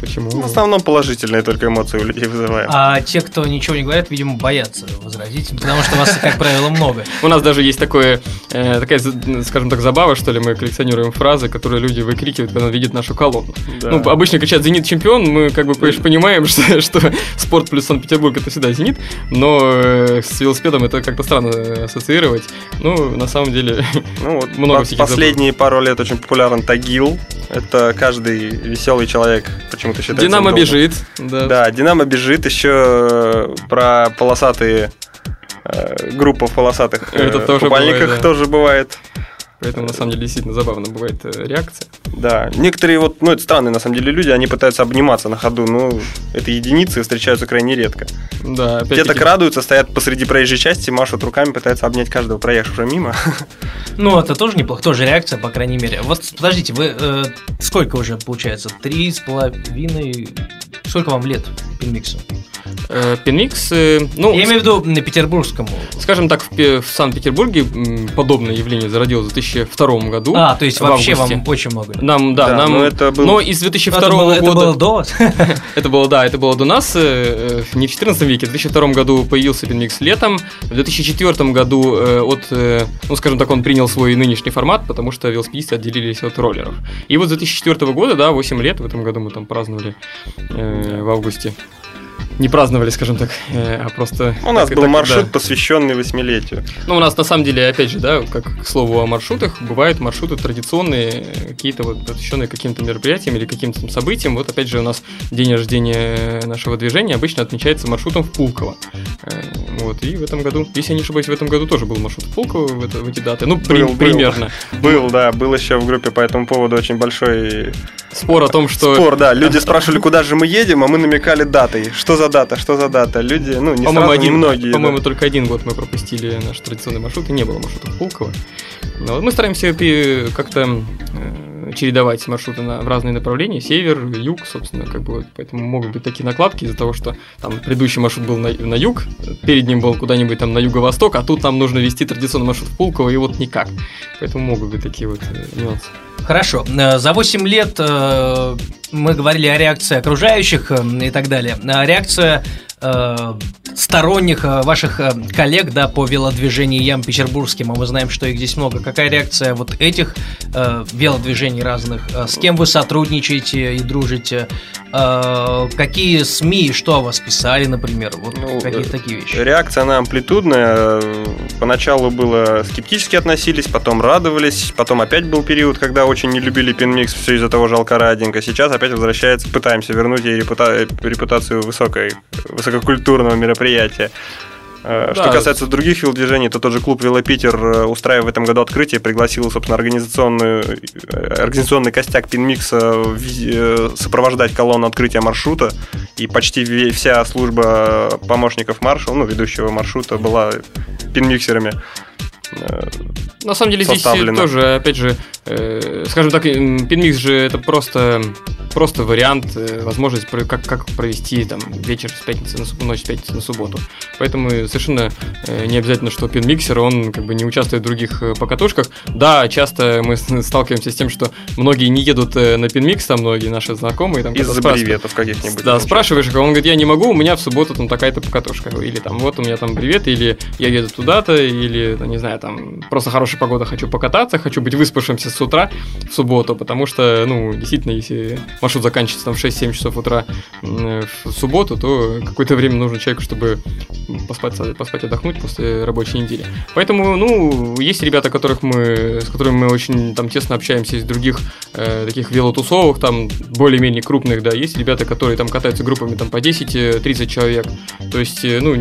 [SPEAKER 4] Почему?
[SPEAKER 5] В основном положительные только эмоции у людей вызываем.
[SPEAKER 3] А те, кто ничего не говорят, видимо, боятся возразить, потому что вас, как правило, много.
[SPEAKER 4] У нас даже есть такое, э, такая, скажем так, забава, что ли, мы коллекционируем фразы, которые люди выкрикивают, когда видят нашу колонну. Ну, обычно кричат «Зенит чемпион», мы, как бы, конечно, понимаем, что, что спорт плюс Санкт-Петербург это всегда «Зенит», но э, с велосипедом это как-то странно ассоциировать. Ну, на самом деле,
[SPEAKER 5] ну, вот много всяких Последние пару лет очень популярен Тагил. Это каждый веселый человек, почему почему-то считается.
[SPEAKER 4] Динамо бежит.
[SPEAKER 5] Да. да, Динамо бежит. Еще э, про полосатые э, группа в полосатых э, Это тоже купальниках бывает, да. тоже бывает.
[SPEAKER 4] Поэтому, на самом деле, действительно забавно бывает э, реакция.
[SPEAKER 5] Да, некоторые вот, ну, это странные, на самом деле, люди, они пытаются обниматься на ходу, но это единицы, встречаются крайне редко. Да, опять Те так радуются, стоят посреди проезжей части, машут руками, пытаются обнять каждого проехавшего мимо.
[SPEAKER 3] Ну, это тоже неплохо, тоже реакция, по крайней мере. Вот, подождите, вы э, сколько уже, получается, три с половиной... Сколько вам лет, Пинмиксу?
[SPEAKER 4] Э, Пинмикс,
[SPEAKER 3] ну... Я имею в виду на петербургскому.
[SPEAKER 4] Скажем так, в, в Санкт-Петербурге подобное явление зародилось в 2002 году.
[SPEAKER 3] А, то есть вообще вам очень много.
[SPEAKER 4] Нам, да, да нам... Но, это был... но из 2002 это было, года...
[SPEAKER 3] Это было до
[SPEAKER 4] это было, да, это было до нас. Э, не в 14 веке. В 2002 году появился Пинмикс летом. В 2004 году от, ну, скажем так, он принял свой нынешний формат, потому что велосипедисты отделились от роллеров. И вот с 2004 года, да, 8 лет, в этом году мы там праздновали э, в августе не праздновали, скажем так, э, а просто...
[SPEAKER 5] У нас был
[SPEAKER 4] так,
[SPEAKER 5] маршрут, да. посвященный восьмилетию.
[SPEAKER 4] Ну, у нас на самом деле, опять же, да, как к слову о маршрутах, бывают маршруты традиционные, какие-то вот посвященные каким-то мероприятиям или каким-то событиям. Вот опять же у нас день рождения нашего движения обычно отмечается маршрутом в Пулково. Э, вот, и в этом году, если я не ошибаюсь, в этом году тоже был маршрут в Пулково в, это, в эти даты. Ну, был, при, был, примерно.
[SPEAKER 5] Был, да, был еще в группе по этому поводу очень большой
[SPEAKER 4] спор о том, что...
[SPEAKER 5] Спор, да. Люди спрашивали, куда же мы едем, а мы намекали датой. Что за дата, что за дата? Люди, ну, не по-моему, сразу, один, многие.
[SPEAKER 4] По-моему, да. только один год мы пропустили наш традиционный маршрут, и не было маршрута Пулково. Но мы стараемся как-то э, чередовать маршруты на, в разные направления, север, юг, собственно, как бы поэтому могут быть такие накладки из-за того, что там предыдущий маршрут был на, на юг, перед ним был куда-нибудь там на юго-восток, а тут нам нужно вести традиционный маршрут в Пулково, и вот никак. Поэтому могут быть такие вот э, нюансы.
[SPEAKER 3] Хорошо. Э, за 8 лет э, мы говорили о реакции окружающих и так далее. А реакция сторонних э, ваших э, коллег, да, по велодвижениям петербургским, а мы знаем, что их здесь много. Какая реакция вот этих э, велодвижений разных? Э, с кем вы сотрудничаете и дружите? Э, какие СМИ, что о вас писали, например? Вот ну, какие такие вещи.
[SPEAKER 5] Реакция на амплитудная. Поначалу было скептически относились, потом радовались, потом опять был период, когда очень не любили пинмикс, все из-за того жалко раденько. Сейчас опять возвращается, пытаемся вернуть ей репута- репутацию высокой, высококультурного мероприятия. Э, что да. касается других велодвижений, то тот же клуб Велопитер, э, устраивая в этом году открытие, пригласил, собственно, организационную, э, организационный костяк Пинмикса сопровождать колонну открытия маршрута. И почти вся служба помощников маршала, ну, ведущего маршрута была пинмиксерами.
[SPEAKER 4] На самом деле здесь тоже, опять же, э, скажем так, пинмикс же это просто просто вариант, э, возможность, как, как провести там вечер с пятницы на ночь с пятницы на субботу. Поэтому совершенно э, не обязательно, что пин-миксер, он как бы не участвует в других э, покатушках. Да, часто мы сталкиваемся с тем, что многие не едут на пин-микс, там многие наши знакомые. Там,
[SPEAKER 5] Из-за бреветов каких-нибудь.
[SPEAKER 4] Да, спрашиваешь, он говорит, я не могу, у меня в субботу там такая-то покатушка. Или там, вот у меня там бревет, или я еду туда-то, или, ну, не знаю, там, просто хорошая погода, хочу покататься, хочу быть выспавшимся с утра в субботу, потому что, ну, действительно, если маршрут заканчивается там в 6-7 часов утра в субботу, то какое-то время нужно человеку, чтобы поспать, поспать, отдохнуть после рабочей недели. Поэтому, ну, есть ребята, которых мы, с которыми мы очень там тесно общаемся из других э, таких велотусовок, там более-менее крупных, да, есть ребята, которые там катаются группами там по 10-30 человек. То есть, э, ну,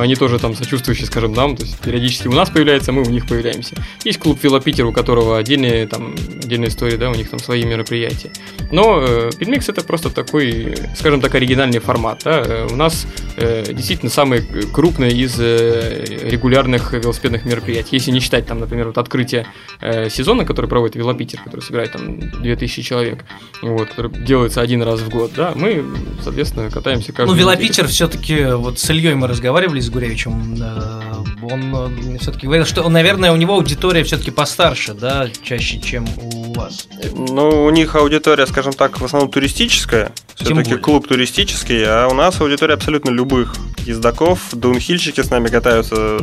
[SPEAKER 4] они тоже там сочувствующие, скажем, нам, то есть периодически у нас появляется, мы у них появляемся. Есть клуб Велопитер, у которого отдельные там отдельная история, да, у них там свои мероприятия. Но э, Пинмикс это просто такой, скажем так, оригинальный формат. Да? Э, у нас э, действительно самый крупный из э, регулярных велосипедных мероприятий. Если не считать там, например, вот открытие э, сезона, который проводит Велопитер, который собирает там 2000 человек, вот, который делается один раз в год, да, мы, соответственно, катаемся каждый
[SPEAKER 3] Ну, Велопитер все-таки, вот с Ильей мы разговаривали с Гуревичем, э, он все-таки говорил, что, наверное, у него аудитория все-таки постарше, да, чаще, чем у вас.
[SPEAKER 5] Ну, у них аудитория, скажем так, в основном туристическая. Все-таки клуб туристический, а у нас аудитория абсолютно любых ездаков. Даунхильщики с нами катаются.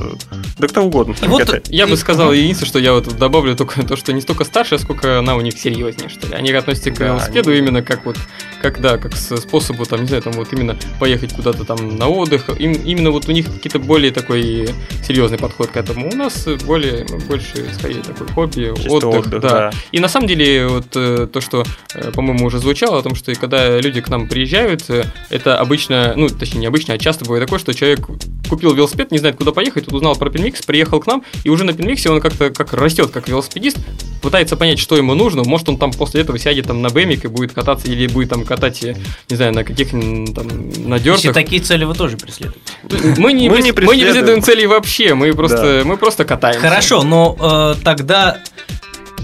[SPEAKER 5] Да кто угодно.
[SPEAKER 4] И вот я бы сказал, единственное, что я вот добавлю только то, что не столько старше, сколько она у них серьезнее, что ли. Они относятся к велосипеду они... именно как вот, как да, как способу, там, не знаю, там вот именно поехать куда-то там на отдых. Им, именно вот у них какие-то более такой серьезный подход к этому. У нас более, больше, скорее, такой хобби, отдых, отдых да. да. И на самом деле, вот э, то, что, э, по-моему, уже звучало о том, что когда люди к нам приезжают, э, это обычно, ну, точнее, не обычно, а часто бывает такое, что человек купил велосипед, не знает, куда поехать, тут узнал про Пинмикс, приехал к нам, и уже на Пинмиксе он как-то как растет, как велосипедист, пытается понять, что ему нужно, может он там после этого сядет там на бэмик и будет кататься, или будет там катать, не знаю, на каких там на дёртах. Если
[SPEAKER 3] такие цели вы тоже преследуете.
[SPEAKER 4] Мы не, мы не, преследуем. мы не преследуем целей вообще, мы просто, да. мы просто катаемся.
[SPEAKER 3] Хорошо, но э, тогда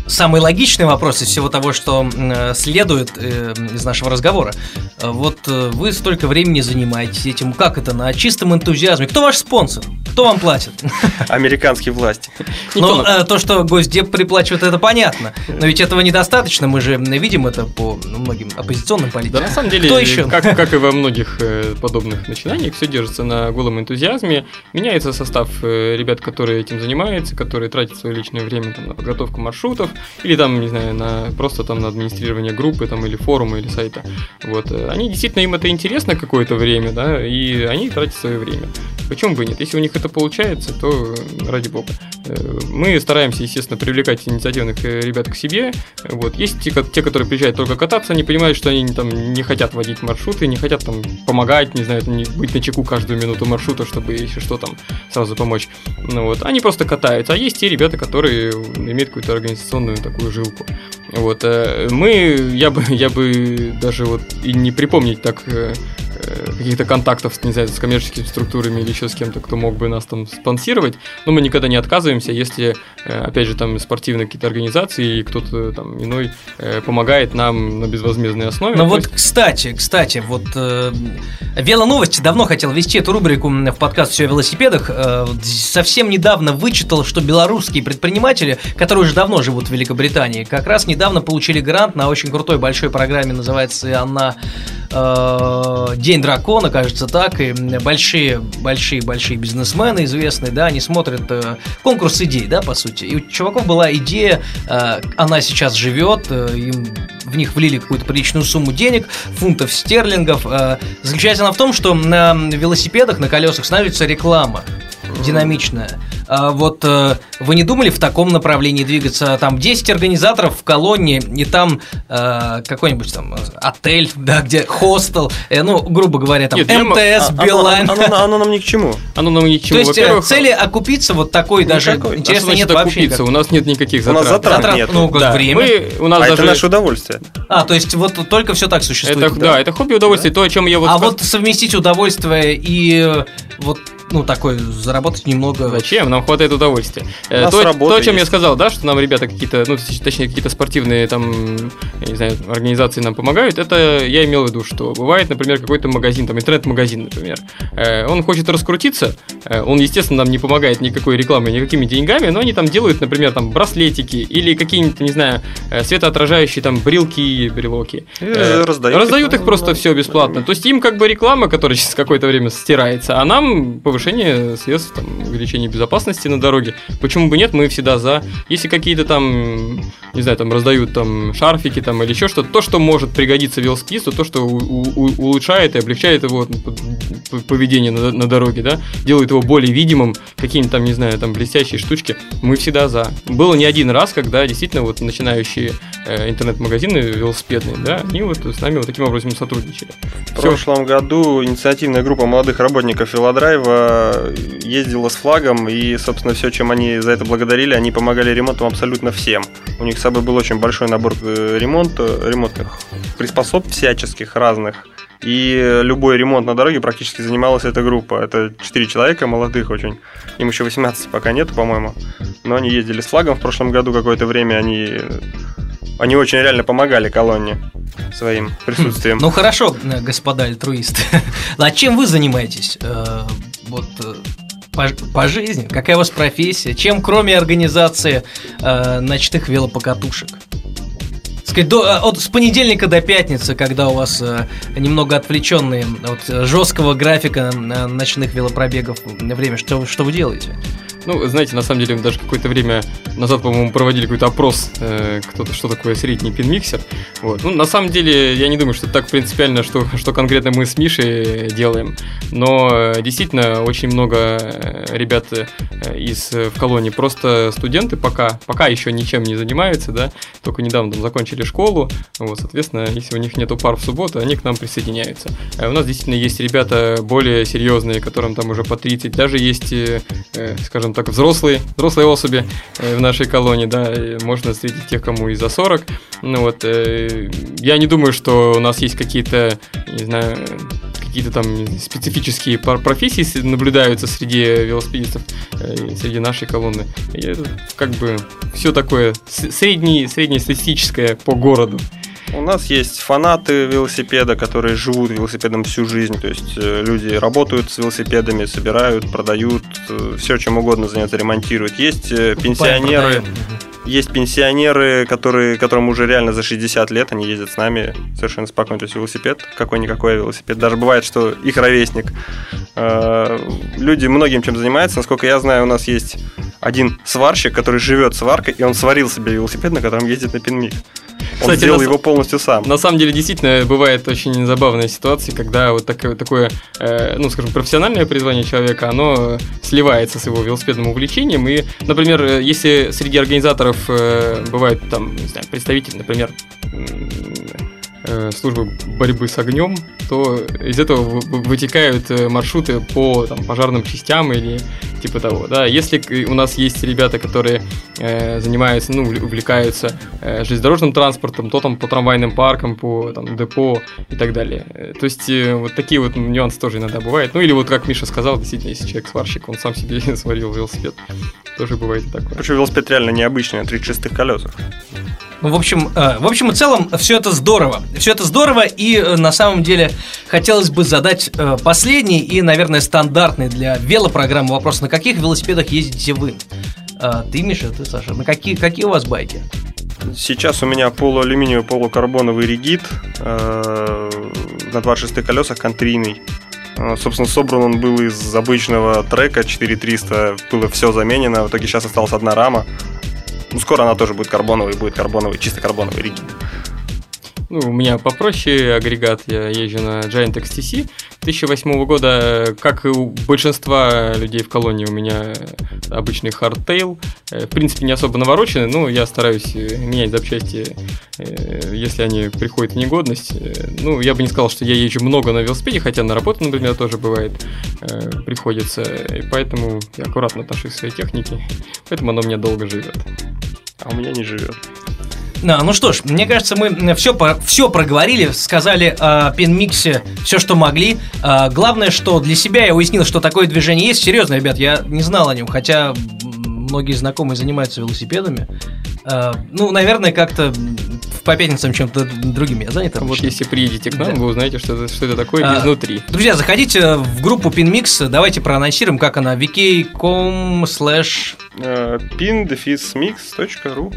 [SPEAKER 3] самый логичный вопрос из всего того, что э, следует э, из нашего разговора. Э, вот э, вы столько времени занимаетесь этим. Как это? На чистом энтузиазме. Кто ваш спонсор? Кто вам платит?
[SPEAKER 5] Американские власти.
[SPEAKER 3] Ну, то, что Госдеп приплачивает, это понятно. Но ведь этого недостаточно. Мы же видим это по ну, многим оппозиционным политикам.
[SPEAKER 4] Да, на самом деле, Кто еще? Как, как и во многих подобных начинаниях, все держится на голом энтузиазме. Меняется состав ребят, которые этим занимаются, которые тратят свое личное время там, на подготовку маршрутов или там, не знаю, на, просто там на администрирование группы там, или форума, или сайта. Вот. Э, они действительно, им это интересно какое-то время, да, и они тратят свое время. Почему бы нет? Если у них это получается, то ради бога. Э, мы стараемся, естественно, привлекать инициативных э, ребят к себе. Вот. Есть те, те, которые приезжают только кататься, они понимают, что они там не хотят водить маршруты, не хотят там помогать, не знаю, быть на чеку каждую минуту маршрута, чтобы если что там сразу помочь. Ну, вот. Они просто катаются. А есть те ребята, которые имеют какую-то организационную такую жилку. Вот. Э, мы, я бы, я бы даже вот и не припомнить так Э, каких-то контактов, не знаю, с коммерческими структурами или еще с кем-то, кто мог бы нас там спонсировать, но мы никогда не отказываемся, если, э, опять же, там спортивные какие-то организации и кто-то там иной э, помогает нам на безвозмездной основе.
[SPEAKER 3] Ну вот, есть... кстати, кстати, вот э, Велоновости давно хотел вести эту рубрику в подкаст «Все о велосипедах». Э, совсем недавно вычитал, что белорусские предприниматели, которые уже давно живут в Великобритании, как раз недавно получили грант на очень крутой большой программе, называется она э, День дракона, кажется так, и большие, большие, большие бизнесмены известные, да, они смотрят э, конкурс идей, да, по сути. И у чуваков была идея, э, она сейчас живет, э, им в них влили какую-то приличную сумму денег, фунтов стерлингов. Э, заключается она в том, что на велосипедах, на колесах становится реклама динамичная. А вот э, вы не думали в таком направлении двигаться? Там 10 организаторов в колонне, и там э, какой-нибудь там э, отель, да, где хостел, э, ну, грубо говоря, там
[SPEAKER 4] Нет, я мо-
[SPEAKER 3] МТС,
[SPEAKER 5] А-
[SPEAKER 3] Билайн.
[SPEAKER 5] Оно, оно- оно нам ни к чему.
[SPEAKER 4] Оно нам ни к чему.
[SPEAKER 3] То есть э,
[SPEAKER 4] Во-первых,
[SPEAKER 3] цели окупиться вот такой даже
[SPEAKER 5] Никакой.
[SPEAKER 4] а
[SPEAKER 3] интересно нет вообще никак.
[SPEAKER 4] У нас нет никаких
[SPEAKER 5] У нас
[SPEAKER 4] затрат.
[SPEAKER 5] затрат
[SPEAKER 3] Затрат,
[SPEAKER 5] нет.
[SPEAKER 3] ну, как
[SPEAKER 4] Да,
[SPEAKER 3] время.
[SPEAKER 4] Мы, у нас
[SPEAKER 5] А
[SPEAKER 4] даже...
[SPEAKER 5] это наше удовольствие.
[SPEAKER 3] А, то есть вот только все так существует.
[SPEAKER 4] это, да, это хобби и удовольствие. То, о чем я вот
[SPEAKER 3] а
[SPEAKER 4] сказ-
[SPEAKER 3] вот совместить удовольствие и вот, ну, такой, заработать немного...
[SPEAKER 4] Зачем? Нам хватает удовольствия. Э,
[SPEAKER 5] нас
[SPEAKER 4] То,
[SPEAKER 5] работа
[SPEAKER 4] то, о чем я
[SPEAKER 5] есть.
[SPEAKER 4] сказал, да, что нам ребята какие-то, ну, точ- точнее, какие-то спортивные там, я не знаю, организации нам помогают, это я имел в виду, что бывает, например, какой-то магазин, там, интернет-магазин, например, Э, он хочет раскрутиться, э, он, естественно, нам не помогает никакой рекламой, никакими деньгами, но они там делают, например, там, браслетики или какие-нибудь, не знаю, э, светоотражающие там брелки, брелоки.
[SPEAKER 5] И
[SPEAKER 4] Э,
[SPEAKER 5] раздают их.
[SPEAKER 4] раздают их просто все бесплатно. То есть им как бы реклама, которая через какое-то время стирается, а нам повышение средств, там, увеличение безопасности на дороге. Почему бы нет, мы всегда за. Если какие-то там, не знаю, там раздают там шарфики там или еще что-то, то, что может пригодиться велосипедисту, то, что у- у- улучшает и облегчает его поведение на, на дороге, да, делает его более видимым, какие-нибудь там, не знаю, там блестящие штучки, мы всегда за. Было не один раз, когда действительно вот начинающие э, интернет-магазины велосипедные, да, они вот с нами вот таким образом сотрудничали.
[SPEAKER 5] В прошлом году инициативная группа молодых работников Велодрайва ездила с флагом, и, собственно, все, чем они за это благодарили, они помогали ремонтом абсолютно всем. У них с собой был очень большой набор э, ремонта, ремонтных приспособ всяческих разных. И любой ремонт на дороге практически занималась эта группа. Это 4 человека молодых очень. Им еще 18 пока нету, по-моему. Но они ездили с флагом в прошлом году какое-то время. Они, они очень реально помогали колонне своим присутствием.
[SPEAKER 3] Ну хорошо, э, господа альтруисты. А чем вы занимаетесь? Вот э, по, по жизни? Какая у вас профессия? Чем, кроме организации э, ночных велопокатушек? До, э, от, с понедельника до пятницы, когда у вас э, немного отвлеченные от э, жесткого графика э, ночных велопробегов время, что, что вы делаете?
[SPEAKER 4] Ну, знаете, на самом деле, мы даже какое-то время назад, по-моему, проводили какой-то опрос, э, кто-то, что такое средний пин-миксер. Вот. Ну, на самом деле, я не думаю, что это так принципиально, что, что конкретно мы с Мишей делаем. Но э, действительно, очень много э, ребят э, из в колонии просто студенты пока, пока еще ничем не занимаются, да, только недавно там закончили школу. Вот, соответственно, если у них нету пар в субботу, они к нам присоединяются. Э, У нас действительно есть ребята более серьезные, которым там уже по 30, даже есть, э, скажем так, взрослые, взрослые особи э, в нашей колонии, да, можно встретить тех, кому и за 40. Ну вот, э, я не думаю, что у нас есть какие-то, не знаю, какие-то там специфические профессии наблюдаются среди велосипедистов, э, среди нашей колонны. Это как бы все такое с- средний, среднестатистическое по городу.
[SPEAKER 5] У нас есть фанаты велосипеда, которые живут велосипедом всю жизнь. То есть э, люди работают с велосипедами, собирают, продают, все чем угодно заняться, ремонтируют. Есть э, пенсионеры. Есть пенсионеры, которые, которым уже реально за 60 лет, они ездят с нами совершенно спокойно. То есть велосипед, какой-никакой велосипед. Даже бывает, что их ровесник. Э, Люди многим чем занимаются. Насколько я знаю, у нас есть один сварщик, который живет сваркой, и он сварил себе велосипед, на котором ездит на пинмик. Он
[SPEAKER 4] Кстати,
[SPEAKER 5] сделал
[SPEAKER 4] на
[SPEAKER 5] его полностью сам.
[SPEAKER 4] На самом деле, действительно, бывает очень забавная ситуация, когда вот такое, такое э, ну, скажем, профессиональное призвание человека, оно сливается с его велосипедным увлечением. И, например, э, если среди организаторов бывают там, не знаю, представители, например, э, службы борьбы с огнем, то из этого вы- вы- вытекают э, маршруты по там, пожарным частям или типа того. Да? Если у нас есть ребята, которые э, занимаются, ну, увл- увлекаются э, железнодорожным транспортом, то там по трамвайным паркам, по там, депо и так далее. Э, То есть э, вот такие вот нюансы тоже иногда бывают. Ну или вот как Миша сказал, действительно, если человек сварщик, он сам себе сварил велосипед. Тоже бывает и такое.
[SPEAKER 5] Причем велосипед реально необычный, на 36-х колесах.
[SPEAKER 3] Ну, в общем, э, в общем и целом, все это здорово. Все это здорово, и э, на самом деле хотелось бы задать э, последний и, наверное, стандартный для велопрограммы вопрос. На каких велосипедах ездите вы? Э, Ты, Миша, ты, Саша. На какие, какие у вас байки?
[SPEAKER 5] Сейчас у меня полуалюминиевый, полукарбоновый регит. Э, на 26 колесах, контрийный. Собственно, собран он был из обычного трека 4300, было все заменено, в итоге сейчас осталась одна рама. Ну, скоро она тоже будет карбоновой, будет карбоновый, чисто карбоновый риги.
[SPEAKER 4] Ну, у меня попроще агрегат, я езжу на Giant XTC 2008 года, как и у большинства людей в колонии, у меня обычный hardtail. Э, в принципе, не особо навороченный, но я стараюсь э, менять запчасти, э, если они приходят в негодность. Ну, я бы не сказал, что я езжу много на велосипеде, хотя на работу, например, тоже бывает, приходится. И поэтому я аккуратно отношусь к своей технике, поэтому оно у меня долго живет.
[SPEAKER 5] А у меня не живет.
[SPEAKER 3] Ну что ж, мне кажется, мы все, все проговорили, сказали о пинмиксе все, что могли. А, главное, что для себя я уяснил, что такое движение есть. Серьезно, ребят, я не знал о нем, хотя многие знакомые занимаются велосипедами. А, ну, наверное, как-то по пятницам чем-то другим я занят.
[SPEAKER 4] Вот если приедете к нам, да. вы узнаете, что это, что это такое а, изнутри.
[SPEAKER 3] Друзья, заходите в группу PinMix, давайте проанонсируем, как она, vk.com slash
[SPEAKER 5] pin-mix.ru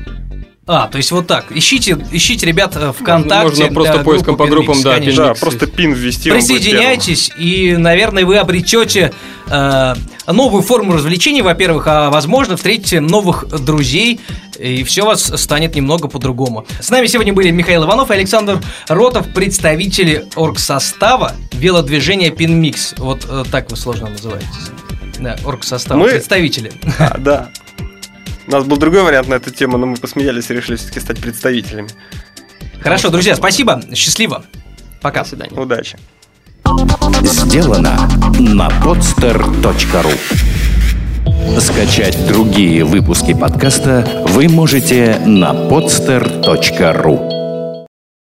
[SPEAKER 3] а, то есть вот так. Ищите, ищите ребят э, ВКонтакте.
[SPEAKER 4] Можно просто поиском по группам, да,
[SPEAKER 5] конечно. да, просто пин ввести.
[SPEAKER 3] Присоединяйтесь, и, наверное, вы обретете э, новую форму развлечений, во-первых, а возможно, встретите новых друзей, и все у вас станет немного по-другому. С нами сегодня были Михаил Иванов и Александр Ротов, представители оргсостава велодвижения Пинмикс. Вот э, так вы сложно называетесь. Да, оргсостава, Мы... представители.
[SPEAKER 5] А, да. У нас был другой вариант на эту тему, но мы посмеялись и решили все-таки стать представителями.
[SPEAKER 3] Хорошо, друзья, спасибо. Счастливо. Пока. До
[SPEAKER 5] свидания. Удачи.
[SPEAKER 1] Сделано на podster.ru Скачать другие выпуски подкаста вы можете на podster.ru